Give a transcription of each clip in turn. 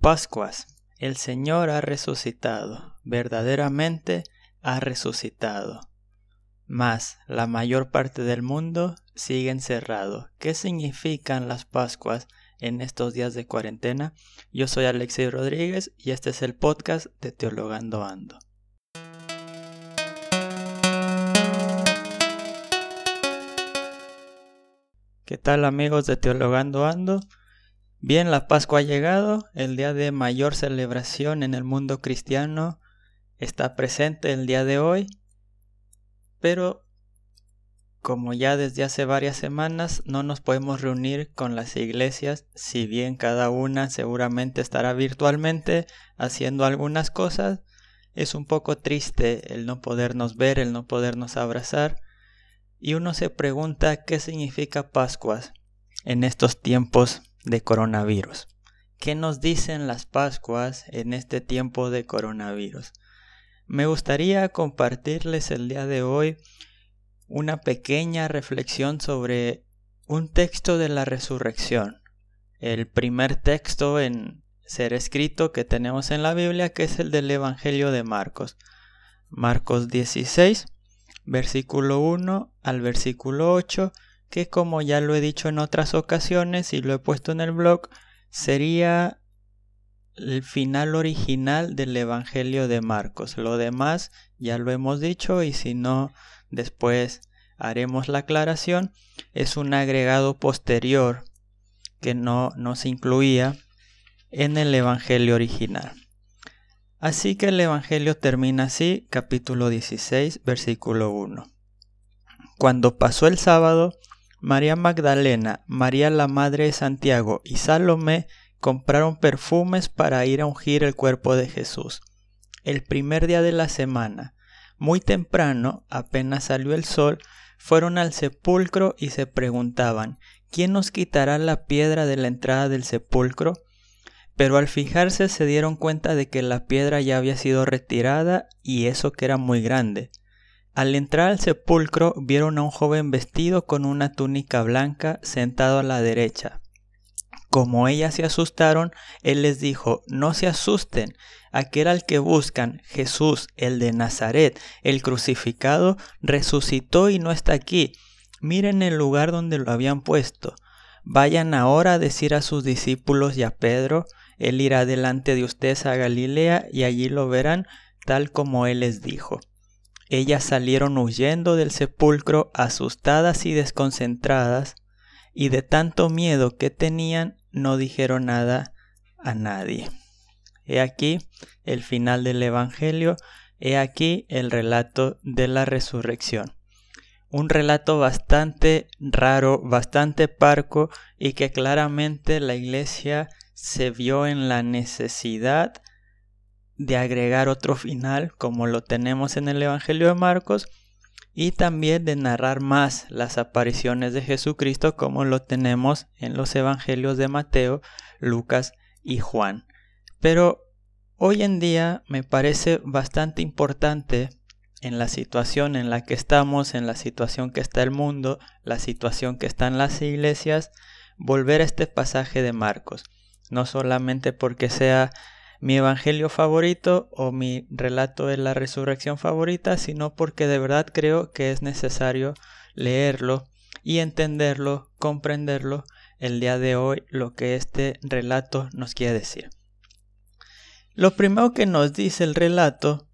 Pascuas. El Señor ha resucitado, verdaderamente ha resucitado. Mas la mayor parte del mundo sigue encerrado. ¿Qué significan las Pascuas en estos días de cuarentena? Yo soy Alexei Rodríguez y este es el podcast de Teologando Ando. ¿Qué tal amigos de Teologando Ando? Bien, la Pascua ha llegado, el día de mayor celebración en el mundo cristiano está presente el día de hoy, pero como ya desde hace varias semanas no nos podemos reunir con las iglesias, si bien cada una seguramente estará virtualmente haciendo algunas cosas, es un poco triste el no podernos ver, el no podernos abrazar, y uno se pregunta qué significa Pascuas en estos tiempos de coronavirus. ¿Qué nos dicen las Pascuas en este tiempo de coronavirus? Me gustaría compartirles el día de hoy una pequeña reflexión sobre un texto de la resurrección, el primer texto en ser escrito que tenemos en la Biblia, que es el del Evangelio de Marcos. Marcos 16, versículo 1 al versículo 8, que como ya lo he dicho en otras ocasiones y lo he puesto en el blog, sería el final original del Evangelio de Marcos. Lo demás ya lo hemos dicho y si no, después haremos la aclaración. Es un agregado posterior que no, no se incluía en el Evangelio original. Así que el Evangelio termina así, capítulo 16, versículo 1. Cuando pasó el sábado, María Magdalena, María la Madre de Santiago y Salomé compraron perfumes para ir a ungir el cuerpo de Jesús. El primer día de la semana, muy temprano, apenas salió el sol, fueron al sepulcro y se preguntaban ¿Quién nos quitará la piedra de la entrada del sepulcro? Pero al fijarse se dieron cuenta de que la piedra ya había sido retirada y eso que era muy grande. Al entrar al sepulcro vieron a un joven vestido con una túnica blanca sentado a la derecha. Como ellas se asustaron, él les dijo, no se asusten, aquel al que buscan, Jesús, el de Nazaret, el crucificado, resucitó y no está aquí. Miren el lugar donde lo habían puesto. Vayan ahora a decir a sus discípulos y a Pedro, él irá delante de ustedes a Galilea y allí lo verán tal como él les dijo. Ellas salieron huyendo del sepulcro asustadas y desconcentradas, y de tanto miedo que tenían no dijeron nada a nadie. He aquí el final del Evangelio, he aquí el relato de la resurrección. Un relato bastante raro, bastante parco y que claramente la iglesia se vio en la necesidad de agregar otro final como lo tenemos en el Evangelio de Marcos y también de narrar más las apariciones de Jesucristo como lo tenemos en los Evangelios de Mateo, Lucas y Juan. Pero hoy en día me parece bastante importante en la situación en la que estamos, en la situación que está el mundo, la situación que están las iglesias, volver a este pasaje de Marcos. No solamente porque sea mi evangelio favorito o mi relato de la resurrección favorita, sino porque de verdad creo que es necesario leerlo y entenderlo, comprenderlo el día de hoy, lo que este relato nos quiere decir. Lo primero que nos dice el relato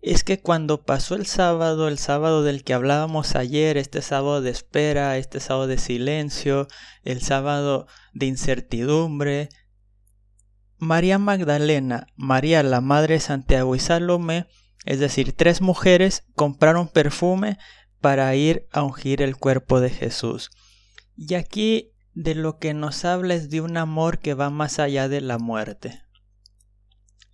es que cuando pasó el sábado, el sábado del que hablábamos ayer, este sábado de espera, este sábado de silencio, el sábado de incertidumbre, María Magdalena, María la Madre Santiago y Salomé, es decir, tres mujeres, compraron perfume para ir a ungir el cuerpo de Jesús. Y aquí de lo que nos habla es de un amor que va más allá de la muerte.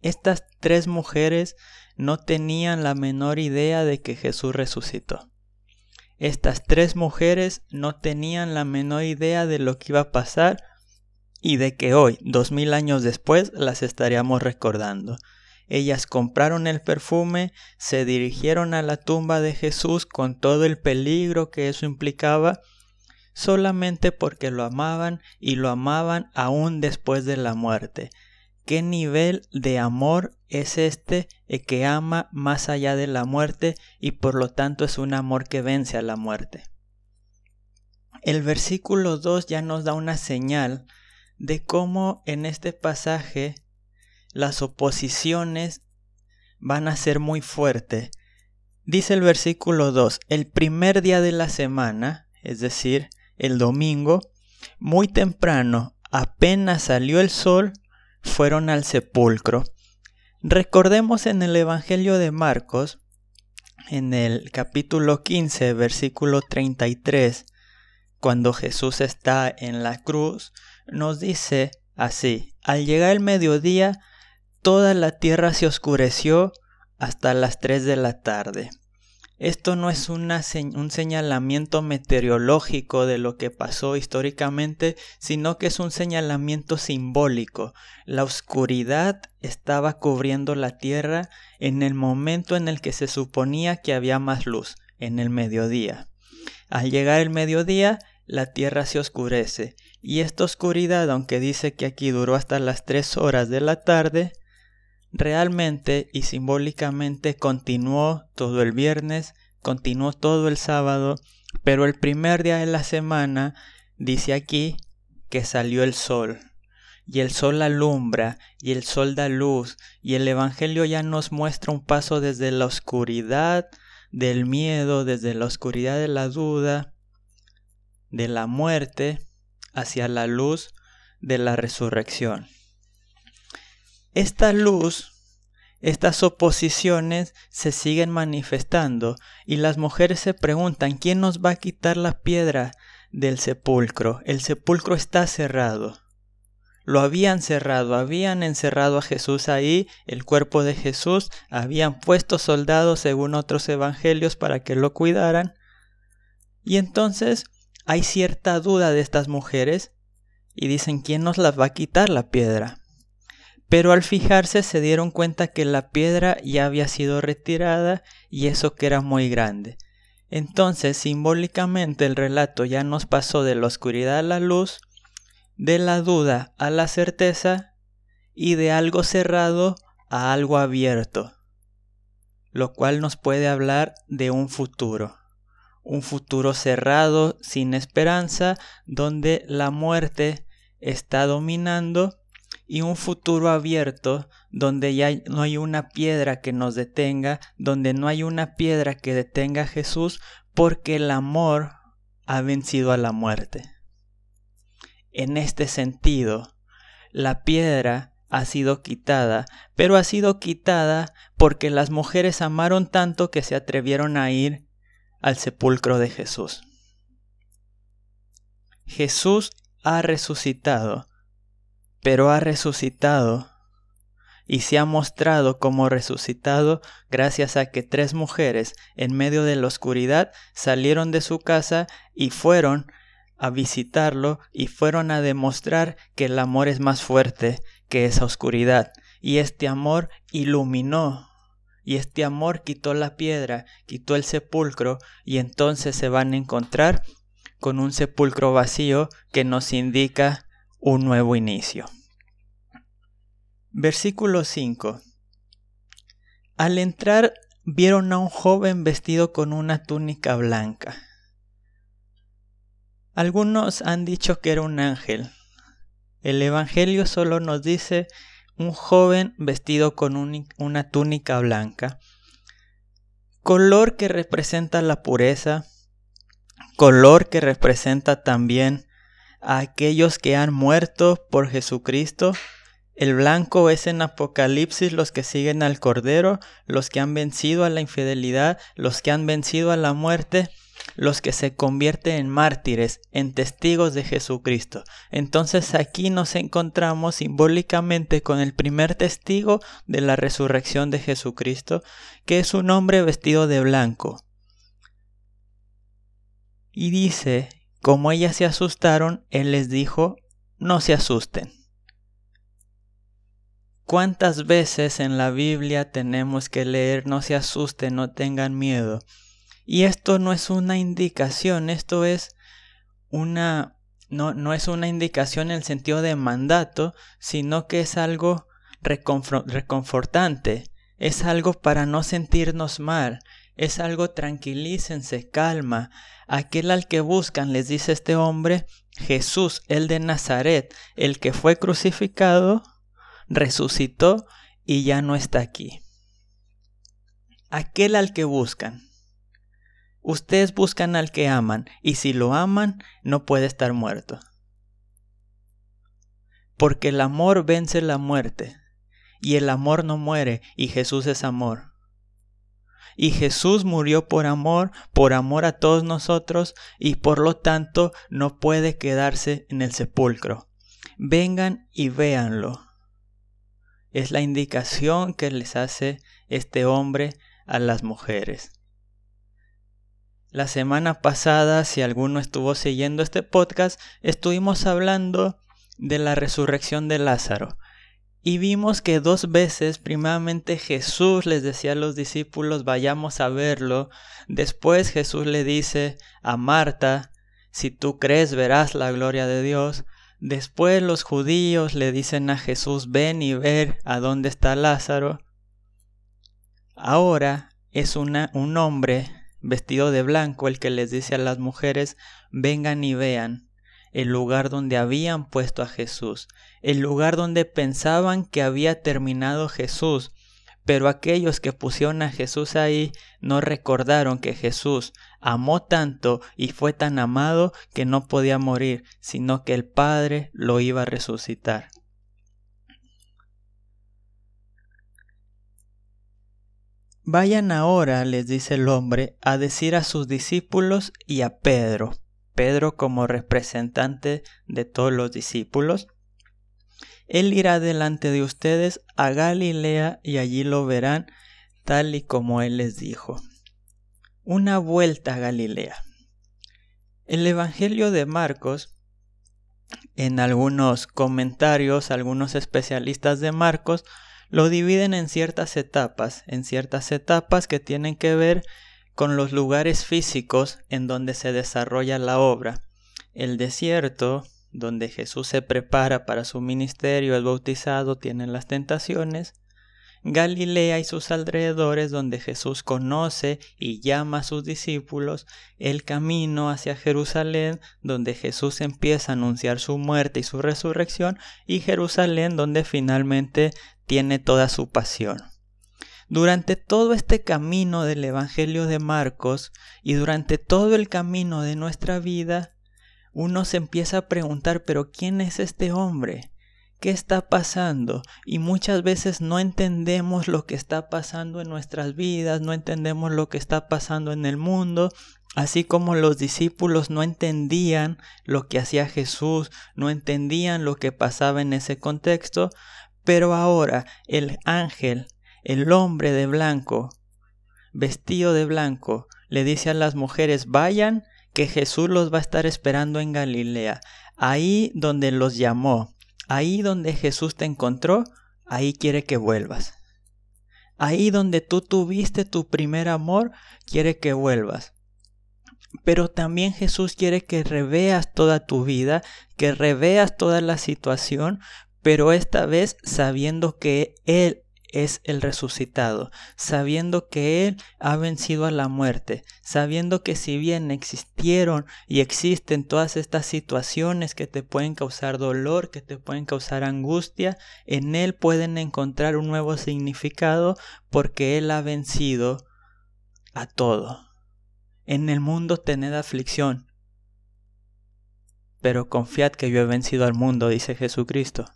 Estas tres mujeres no tenían la menor idea de que Jesús resucitó. Estas tres mujeres no tenían la menor idea de lo que iba a pasar y de que hoy, dos mil años después, las estaríamos recordando. Ellas compraron el perfume, se dirigieron a la tumba de Jesús con todo el peligro que eso implicaba, solamente porque lo amaban y lo amaban aún después de la muerte. qué nivel de amor es este que ama más allá de la muerte y por lo tanto es un amor que vence a la muerte. El versículo 2 ya nos da una señal de cómo en este pasaje las oposiciones van a ser muy fuertes. Dice el versículo 2, el primer día de la semana, es decir, el domingo, muy temprano, apenas salió el sol, fueron al sepulcro. Recordemos en el Evangelio de Marcos, en el capítulo 15, versículo 33, cuando Jesús está en la cruz, nos dice así, al llegar el mediodía, toda la tierra se oscureció hasta las 3 de la tarde. Esto no es un señalamiento meteorológico de lo que pasó históricamente, sino que es un señalamiento simbólico. La oscuridad estaba cubriendo la tierra en el momento en el que se suponía que había más luz, en el mediodía. Al llegar el mediodía, la tierra se oscurece, y esta oscuridad, aunque dice que aquí duró hasta las tres horas de la tarde, realmente y simbólicamente continuó todo el viernes, continuó todo el sábado, pero el primer día de la semana dice aquí que salió el sol. Y el sol alumbra, y el sol da luz, y el Evangelio ya nos muestra un paso desde la oscuridad del miedo, desde la oscuridad de la duda, de la muerte, hacia la luz de la resurrección. Esta luz, estas oposiciones se siguen manifestando y las mujeres se preguntan, ¿quién nos va a quitar la piedra del sepulcro? El sepulcro está cerrado. Lo habían cerrado, habían encerrado a Jesús ahí, el cuerpo de Jesús, habían puesto soldados según otros evangelios para que lo cuidaran. Y entonces hay cierta duda de estas mujeres y dicen, ¿quién nos la va a quitar la piedra? Pero al fijarse se dieron cuenta que la piedra ya había sido retirada y eso que era muy grande. Entonces, simbólicamente el relato ya nos pasó de la oscuridad a la luz, de la duda a la certeza y de algo cerrado a algo abierto, lo cual nos puede hablar de un futuro, un futuro cerrado, sin esperanza, donde la muerte está dominando y un futuro abierto donde ya no hay una piedra que nos detenga, donde no hay una piedra que detenga a Jesús, porque el amor ha vencido a la muerte. En este sentido, la piedra ha sido quitada, pero ha sido quitada porque las mujeres amaron tanto que se atrevieron a ir al sepulcro de Jesús. Jesús ha resucitado pero ha resucitado y se ha mostrado como resucitado gracias a que tres mujeres en medio de la oscuridad salieron de su casa y fueron a visitarlo y fueron a demostrar que el amor es más fuerte que esa oscuridad y este amor iluminó y este amor quitó la piedra, quitó el sepulcro y entonces se van a encontrar con un sepulcro vacío que nos indica un nuevo inicio. Versículo 5. Al entrar vieron a un joven vestido con una túnica blanca. Algunos han dicho que era un ángel. El Evangelio solo nos dice un joven vestido con una túnica blanca, color que representa la pureza, color que representa también a aquellos que han muerto por Jesucristo. El blanco es en Apocalipsis los que siguen al Cordero, los que han vencido a la infidelidad, los que han vencido a la muerte, los que se convierten en mártires, en testigos de Jesucristo. Entonces aquí nos encontramos simbólicamente con el primer testigo de la resurrección de Jesucristo, que es un hombre vestido de blanco. Y dice como ellas se asustaron, él les dijo, no se asusten. ¿Cuántas veces en la Biblia tenemos que leer no se asusten, no tengan miedo? Y esto no es una indicación, esto es una no, no es una indicación en el sentido de mandato, sino que es algo reconfortante, es algo para no sentirnos mal, es algo tranquilícense, calma. Aquel al que buscan, les dice este hombre, Jesús, el de Nazaret, el que fue crucificado, resucitó y ya no está aquí. Aquel al que buscan. Ustedes buscan al que aman, y si lo aman, no puede estar muerto. Porque el amor vence la muerte, y el amor no muere, y Jesús es amor. Y Jesús murió por amor, por amor a todos nosotros, y por lo tanto no puede quedarse en el sepulcro. Vengan y véanlo. Es la indicación que les hace este hombre a las mujeres. La semana pasada, si alguno estuvo siguiendo este podcast, estuvimos hablando de la resurrección de Lázaro. Y vimos que dos veces, primeramente Jesús les decía a los discípulos, vayamos a verlo. Después Jesús le dice a Marta, si tú crees verás la gloria de Dios. Después los judíos le dicen a Jesús, ven y ver a dónde está Lázaro. Ahora es una, un hombre vestido de blanco el que les dice a las mujeres, vengan y vean el lugar donde habían puesto a Jesús, el lugar donde pensaban que había terminado Jesús, pero aquellos que pusieron a Jesús ahí no recordaron que Jesús amó tanto y fue tan amado que no podía morir, sino que el Padre lo iba a resucitar. Vayan ahora, les dice el hombre, a decir a sus discípulos y a Pedro, Pedro como representante de todos los discípulos, Él irá delante de ustedes a Galilea y allí lo verán tal y como Él les dijo. Una vuelta a Galilea. El Evangelio de Marcos, en algunos comentarios, algunos especialistas de Marcos, lo dividen en ciertas etapas, en ciertas etapas que tienen que ver con los lugares físicos en donde se desarrolla la obra. El desierto, donde Jesús se prepara para su ministerio, es bautizado, tiene las tentaciones. Galilea y sus alrededores donde Jesús conoce y llama a sus discípulos, el camino hacia Jerusalén donde Jesús empieza a anunciar su muerte y su resurrección y Jerusalén donde finalmente tiene toda su pasión. Durante todo este camino del Evangelio de Marcos y durante todo el camino de nuestra vida, uno se empieza a preguntar, pero ¿quién es este hombre? qué está pasando y muchas veces no entendemos lo que está pasando en nuestras vidas, no entendemos lo que está pasando en el mundo, así como los discípulos no entendían lo que hacía Jesús, no entendían lo que pasaba en ese contexto, pero ahora el ángel, el hombre de blanco, vestido de blanco, le dice a las mujeres, vayan, que Jesús los va a estar esperando en Galilea, ahí donde los llamó, Ahí donde Jesús te encontró, ahí quiere que vuelvas. Ahí donde tú tuviste tu primer amor, quiere que vuelvas. Pero también Jesús quiere que reveas toda tu vida, que reveas toda la situación, pero esta vez sabiendo que Él es el resucitado, sabiendo que Él ha vencido a la muerte, sabiendo que si bien existieron y existen todas estas situaciones que te pueden causar dolor, que te pueden causar angustia, en Él pueden encontrar un nuevo significado porque Él ha vencido a todo. En el mundo tened aflicción, pero confiad que yo he vencido al mundo, dice Jesucristo.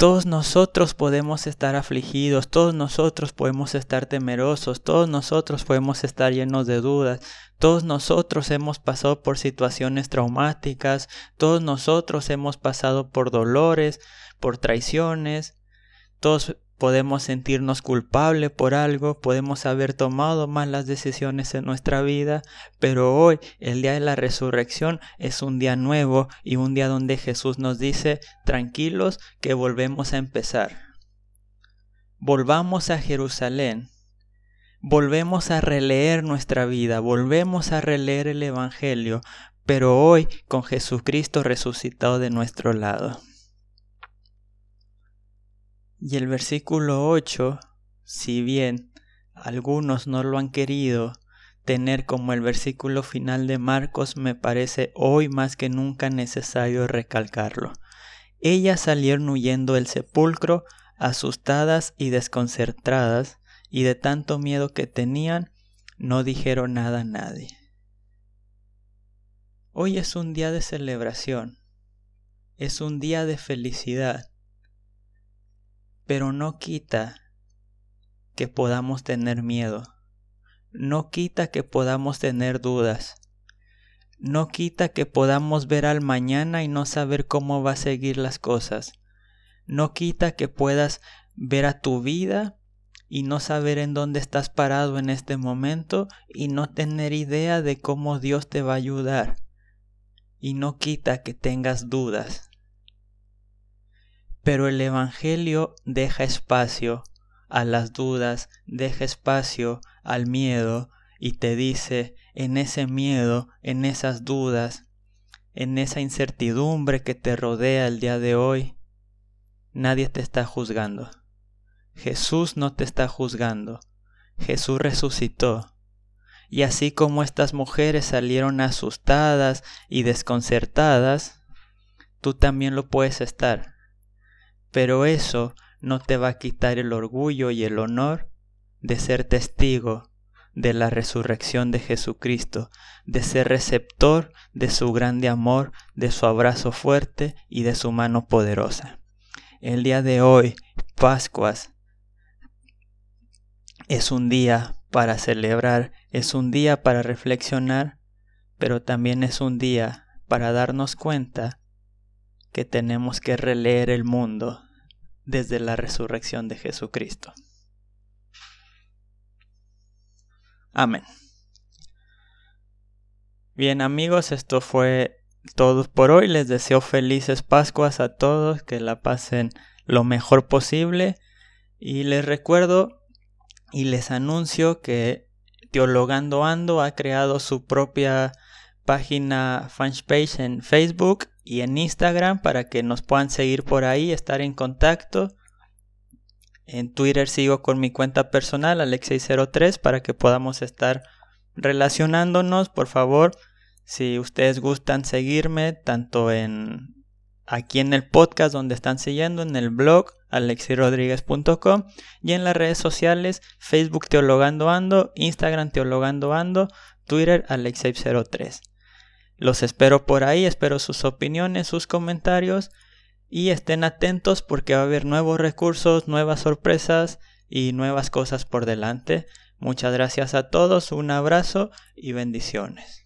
Todos nosotros podemos estar afligidos, todos nosotros podemos estar temerosos, todos nosotros podemos estar llenos de dudas, todos nosotros hemos pasado por situaciones traumáticas, todos nosotros hemos pasado por dolores, por traiciones, todos podemos sentirnos culpables por algo, podemos haber tomado malas decisiones en nuestra vida, pero hoy, el día de la resurrección, es un día nuevo y un día donde Jesús nos dice, tranquilos, que volvemos a empezar. Volvamos a Jerusalén. Volvemos a releer nuestra vida, volvemos a releer el Evangelio, pero hoy con Jesucristo resucitado de nuestro lado. Y el versículo 8, si bien algunos no lo han querido tener como el versículo final de Marcos, me parece hoy más que nunca necesario recalcarlo. Ellas salieron huyendo del sepulcro, asustadas y desconcertadas, y de tanto miedo que tenían, no dijeron nada a nadie. Hoy es un día de celebración, es un día de felicidad, pero no quita que podamos tener miedo, no quita que podamos tener dudas, no quita que podamos ver al mañana y no saber cómo va a seguir las cosas, no quita que puedas ver a tu vida y no saber en dónde estás parado en este momento y no tener idea de cómo Dios te va a ayudar. Y no quita que tengas dudas. Pero el Evangelio deja espacio a las dudas, deja espacio al miedo y te dice en ese miedo, en esas dudas, en esa incertidumbre que te rodea el día de hoy, nadie te está juzgando. Jesús no te está juzgando. Jesús resucitó. Y así como estas mujeres salieron asustadas y desconcertadas, tú también lo puedes estar. Pero eso no te va a quitar el orgullo y el honor de ser testigo de la resurrección de Jesucristo, de ser receptor de su grande amor, de su abrazo fuerte y de su mano poderosa. El día de hoy, Pascuas, es un día para celebrar, es un día para reflexionar, pero también es un día para darnos cuenta que tenemos que releer el mundo desde la resurrección de Jesucristo. Amén. Bien amigos, esto fue todo por hoy. Les deseo felices Pascuas a todos, que la pasen lo mejor posible. Y les recuerdo y les anuncio que Teologando Ando ha creado su propia página fanpage en Facebook y en Instagram para que nos puedan seguir por ahí, estar en contacto. En Twitter sigo con mi cuenta personal, Alexei03, para que podamos estar relacionándonos. Por favor, si ustedes gustan seguirme, tanto en aquí en el podcast donde están siguiendo, en el blog alexirodríguez.com y en las redes sociales Facebook Teologando Ando, Instagram Teologando Ando, Twitter Alexei03. Los espero por ahí, espero sus opiniones, sus comentarios y estén atentos porque va a haber nuevos recursos, nuevas sorpresas y nuevas cosas por delante. Muchas gracias a todos, un abrazo y bendiciones.